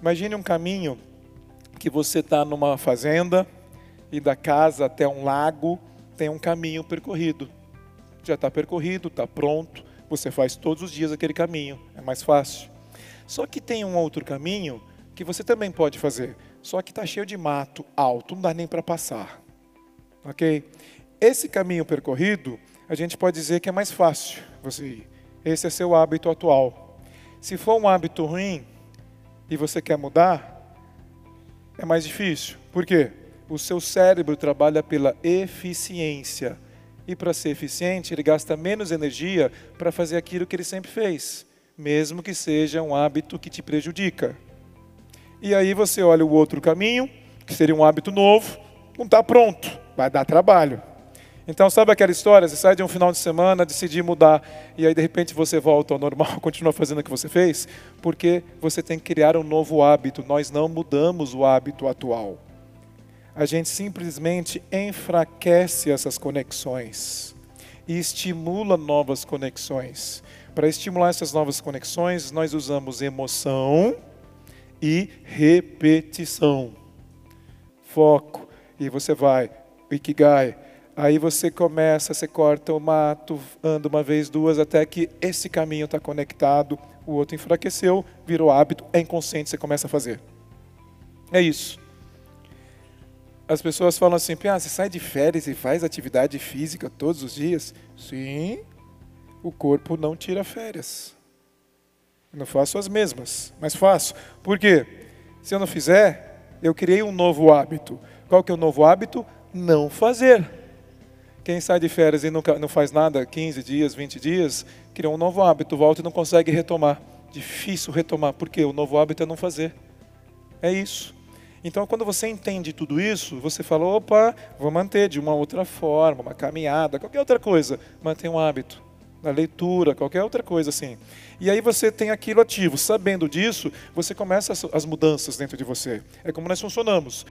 Imagine um caminho que você está numa fazenda e da casa até um lago tem um caminho percorrido. Já está percorrido, está pronto, você faz todos os dias aquele caminho, é mais fácil. Só que tem um outro caminho que você também pode fazer, só que está cheio de mato alto, não dá nem para passar. Ok? Esse caminho percorrido, a gente pode dizer que é mais fácil você ir. Esse é seu hábito atual. Se for um hábito ruim e você quer mudar, é mais difícil. Por quê? O seu cérebro trabalha pela eficiência. E para ser eficiente, ele gasta menos energia para fazer aquilo que ele sempre fez, mesmo que seja um hábito que te prejudica. E aí você olha o outro caminho, que seria um hábito novo, não está pronto, vai dar trabalho. Então, sabe aquela história? Você sai de um final de semana, decidir mudar, e aí de repente você volta ao normal, continua fazendo o que você fez, porque você tem que criar um novo hábito. Nós não mudamos o hábito atual. A gente simplesmente enfraquece essas conexões e estimula novas conexões. Para estimular essas novas conexões, nós usamos emoção e repetição. Foco. E você vai, Ikigai, Aí você começa, você corta o mato, anda uma vez, duas, até que esse caminho está conectado, o outro enfraqueceu, virou hábito, é inconsciente, você começa a fazer. É isso. As pessoas falam assim, ah, você sai de férias e faz atividade física todos os dias? Sim, o corpo não tira férias. Eu não faço as mesmas, mas faço. Por quê? Se eu não fizer, eu criei um novo hábito. Qual que é o novo hábito? Não fazer. Quem sai de férias e nunca, não faz nada, 15 dias, 20 dias, cria um novo hábito, volta e não consegue retomar. Difícil retomar, porque o novo hábito é não fazer. É isso. Então, quando você entende tudo isso, você fala: opa, vou manter de uma outra forma, uma caminhada, qualquer outra coisa. Mantém um hábito. Na leitura, qualquer outra coisa assim. E aí você tem aquilo ativo. Sabendo disso, você começa as, as mudanças dentro de você. É como nós funcionamos.